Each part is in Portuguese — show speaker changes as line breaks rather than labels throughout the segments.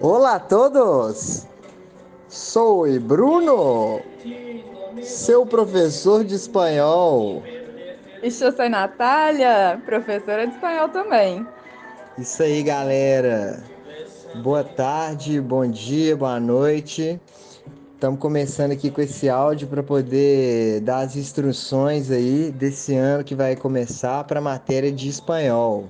Olá a todos! Sou Bruno, seu professor de espanhol.
E eu sou Natália, professora de espanhol também.
Isso aí, galera. Boa tarde, bom dia, boa noite. Estamos começando aqui com esse áudio para poder dar as instruções aí desse ano que vai começar para a matéria de espanhol.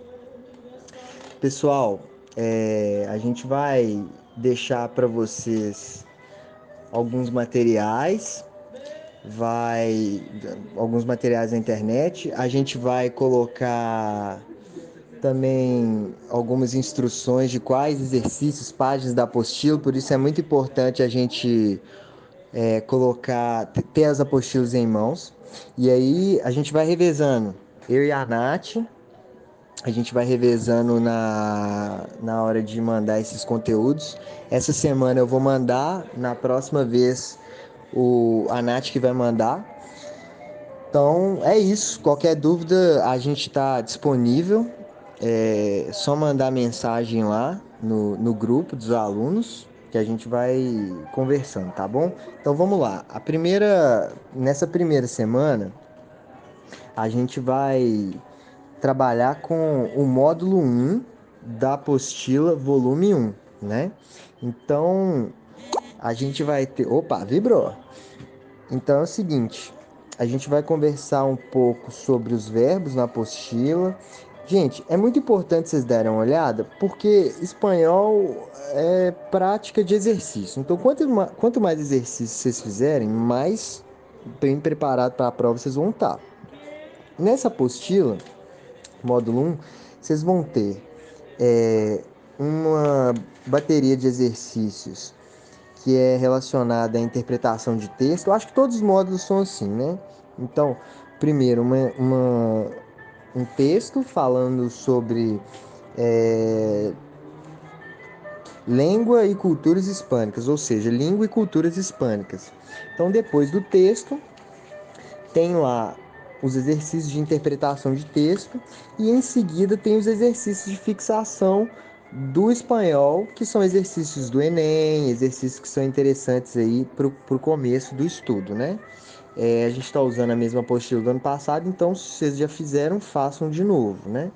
Pessoal, é, a gente vai deixar para vocês alguns materiais, vai alguns materiais na internet. A gente vai colocar também algumas instruções de quais exercícios, páginas da apostila, por isso é muito importante a gente é, colocar, ter as apostilas em mãos. E aí a gente vai revezando, eu e a Nath, a gente vai revezando na, na hora de mandar esses conteúdos. Essa semana eu vou mandar, na próxima vez o, a Nath que vai mandar. Então é isso. Qualquer dúvida a gente está disponível. É só mandar mensagem lá no, no grupo dos alunos que a gente vai conversando, tá bom? Então vamos lá. A primeira, nessa primeira semana, a gente vai trabalhar com o módulo 1 da apostila volume 1, né? Então, a gente vai ter. Opa, vibrou! Então é o seguinte: a gente vai conversar um pouco sobre os verbos na apostila. Gente, é muito importante vocês darem uma olhada, porque espanhol é prática de exercício. Então, quanto, quanto mais exercícios vocês fizerem, mais bem preparado para a prova vocês vão estar. Nessa apostila, módulo 1, vocês vão ter é, uma bateria de exercícios que é relacionada à interpretação de texto. Eu acho que todos os módulos são assim, né? Então, primeiro, uma, uma um texto falando sobre é, língua e culturas hispânicas, ou seja, língua e culturas hispânicas. Então, depois do texto, tem lá os exercícios de interpretação de texto e em seguida tem os exercícios de fixação do espanhol, que são exercícios do Enem, exercícios que são interessantes aí para o começo do estudo, né? É, a gente está usando a mesma apostila do ano passado, então se vocês já fizeram, façam de novo, né?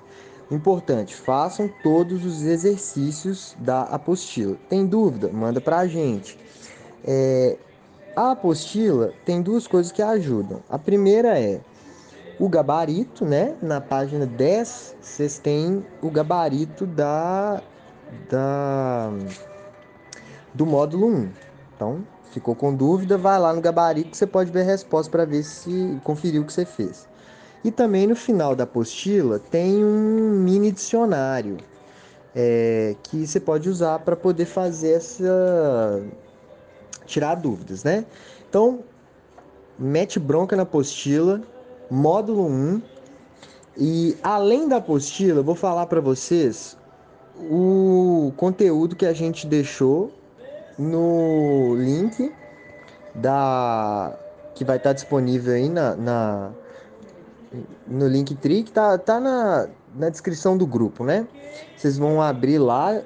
Importante, façam todos os exercícios da apostila. Tem dúvida? Manda para a gente. É, a apostila tem duas coisas que ajudam. A primeira é o gabarito, né? Na página 10, vocês têm o gabarito da, da do módulo 1. Então, ficou com dúvida, vai lá no gabarito que você pode ver a resposta para ver se conferiu o que você fez. E também no final da apostila tem um mini dicionário é, que você pode usar para poder fazer essa tirar dúvidas, né? Então, mete bronca na apostila, módulo 1. E além da apostila, vou falar para vocês o conteúdo que a gente deixou no link da que vai estar disponível aí na, na no Linktree que tá, tá na, na descrição do grupo, né? Vocês vão abrir lá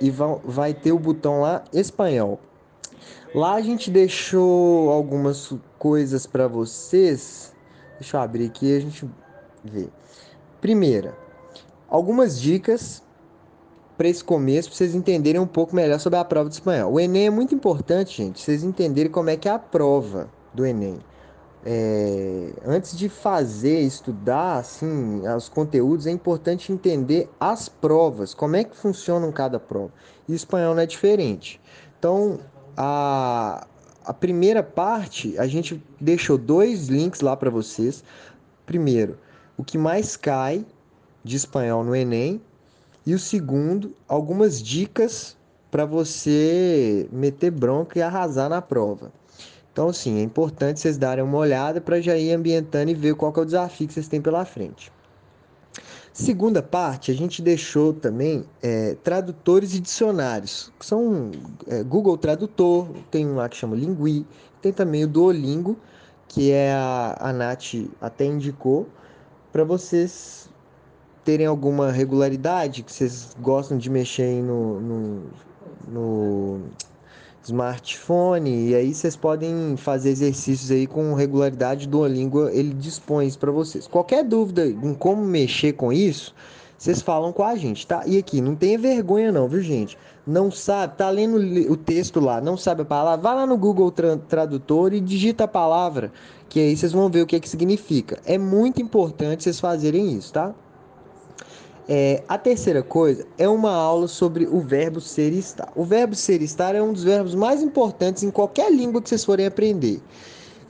e vão, vai ter o botão lá espanhol. Lá a gente deixou algumas coisas para vocês Deixa eu abrir aqui a gente vê. Primeira, algumas dicas para esse começo, para vocês entenderem um pouco melhor sobre a prova de espanhol. O Enem é muito importante, gente, vocês entenderem como é que é a prova do Enem. É, antes de fazer, estudar assim, os conteúdos, é importante entender as provas, como é que funcionam cada prova. E espanhol não é diferente. Então, a, a primeira parte, a gente deixou dois links lá para vocês. Primeiro, o que mais cai de espanhol no Enem. E o segundo, algumas dicas para você meter bronca e arrasar na prova. Então, assim, é importante vocês darem uma olhada para já ir ambientando e ver qual é o desafio que vocês têm pela frente. Segunda parte, a gente deixou também é, tradutores e dicionários, que são é, Google Tradutor, tem um lá que chama Lingui, tem também o Duolingo, que é a, a Nath até indicou, para vocês terem alguma regularidade, que vocês gostam de mexer no, no, no smartphone, e aí vocês podem fazer exercícios aí com regularidade. Duolingo ele dispõe isso para vocês. Qualquer dúvida em como mexer com isso, vocês falam com a gente, tá? E aqui, não tenha vergonha não, viu, gente? Não sabe, tá lendo o texto lá, não sabe a palavra, vai lá no Google Tradutor e digita a palavra, que aí vocês vão ver o que é que significa. É muito importante vocês fazerem isso, tá? É, a terceira coisa é uma aula sobre o verbo ser e estar. O verbo ser e estar é um dos verbos mais importantes em qualquer língua que vocês forem aprender.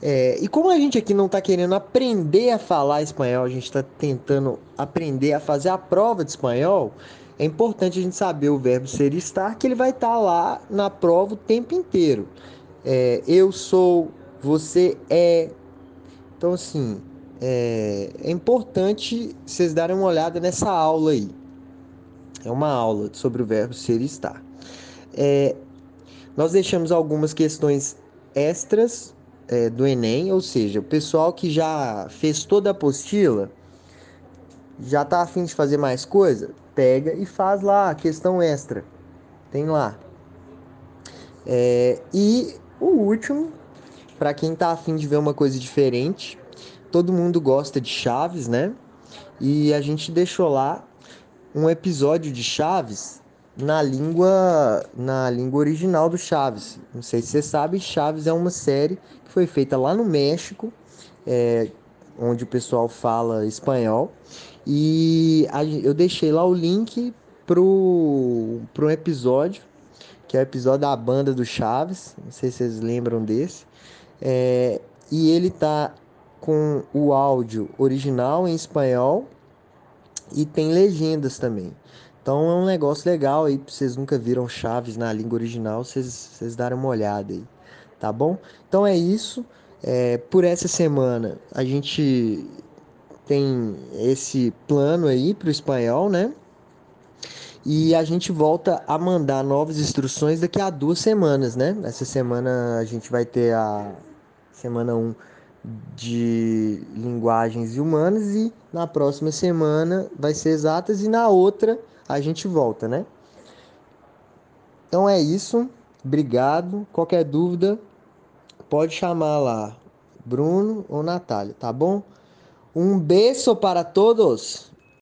É, e como a gente aqui não está querendo aprender a falar espanhol, a gente está tentando aprender a fazer a prova de espanhol, é importante a gente saber o verbo ser e estar, que ele vai estar tá lá na prova o tempo inteiro. É, eu sou, você é. Então, assim, é, é importante vocês darem uma olhada nessa aula aí. É uma aula sobre o verbo ser e estar. É, nós deixamos algumas questões extras é, do Enem, ou seja, o pessoal que já fez toda a apostila, já está afim de fazer mais coisa, pega e faz lá a questão extra. Tem lá. É, e o último, para quem está afim de ver uma coisa diferente, todo mundo gosta de Chaves, né? E a gente deixou lá um episódio de Chaves na língua na língua original do Chaves. Não sei se você sabe, Chaves é uma série que foi feita lá no México, é, onde o pessoal fala espanhol. E a, eu deixei lá o link pro, pro episódio, que é o episódio da banda do Chaves. Não sei se vocês lembram desse. É, e ele tá com o áudio original em espanhol e tem legendas também. Então é um negócio legal aí, vocês nunca viram Chaves na língua original, vocês, vocês darem uma olhada aí, tá bom? Então é isso. É, por essa semana a gente tem esse plano aí para o espanhol, né? E a gente volta a mandar novas instruções daqui a duas semanas, né? Essa semana a gente vai ter a semana 1 um de linguagens humanas e na próxima semana vai ser exatas e na outra a gente volta, né? Então é isso. Obrigado. Qualquer dúvida pode chamar lá Bruno ou Natália, tá bom? Um beijo para todos.